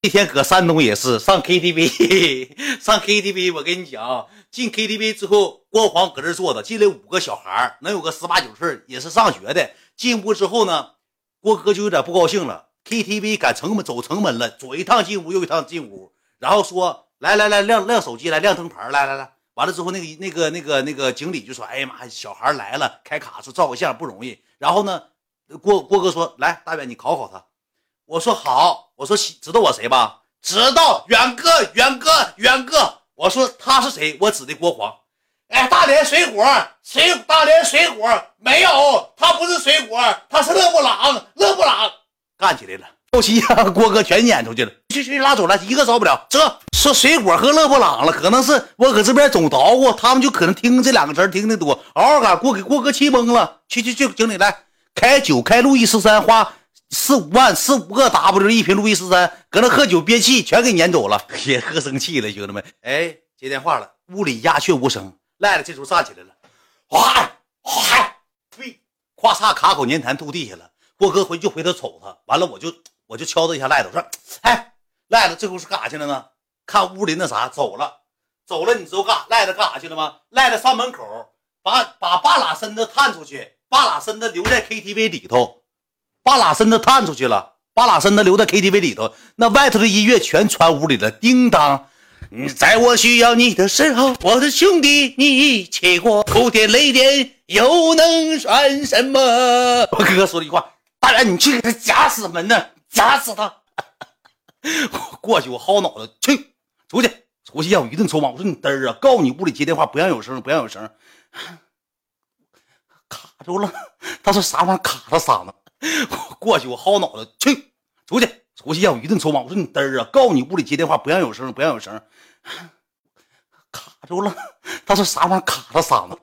那天搁山东也是上 KTV，上 KTV，我跟你讲，进 KTV 之后，郭黄搁这坐着，进来五个小孩能有个十八九岁，也是上学的。进屋之后呢，郭哥就有点不高兴了。KTV 赶城门走城门了，左一趟进屋，右一趟进屋，然后说来来来亮亮手机来亮灯牌来来来，完了之后那个那个那个那个经理就说，哎呀妈，小孩来了，开卡说照个相不容易。然后呢，郭郭哥说来大远你考考他。我说好，我说知道我谁吧？知道，远哥，远哥，远哥。我说他是谁？我指的郭黄。哎，大连水果，水大连水果没有，他不是水果，他是勒布朗，勒布朗干起来了。后期让郭哥全撵出去了，去去拉走了，一个招不了。这说水果和勒布朗了，可能是我搁这边总捣鼓，他们就可能听这两个词听的多，嗷嗷干，郭给郭哥气懵了。去去去，经理来开酒，开路易十三花。四五万，四五个 W 一瓶路易十三，搁那喝酒憋气，全给撵走了，也喝生气了，兄弟们。哎，接电话了，屋里鸦雀无声。赖了，这时候站起来了，哗哗，呸，咵嚓卡口粘痰吐地下了。郭哥回就回头瞅他，完了我就我就敲他一下赖子，我说，哎，赖子这会是干啥去了呢？看屋里那啥走了，走了，你知道干赖子干啥去了吗？赖子上门口，把把半拉身子探出去，半拉身子留在 KTV 里头。半拉身子探出去了，半拉身子留在 KTV 里头，那外头的音乐全传屋里了。叮当，你在我需要你的时候，我的兄弟，你一起过哭天泪点，又能算什么？我哥哥说了一句话：大然，你去给他夹死门呢，夹死他！过去我薅脑袋，去出去，出去让我一顿抽骂。我说你嘚儿啊，告诉你屋里接电话不让有声，不让有声，卡住了。他说啥玩意儿卡他嗓子？过去我薅脑袋，去出去出去让我一顿抽骂。我说你嘚儿啊，告诉你屋里接电话不让有声，不让有声，卡住了。他说啥玩意卡他嗓子？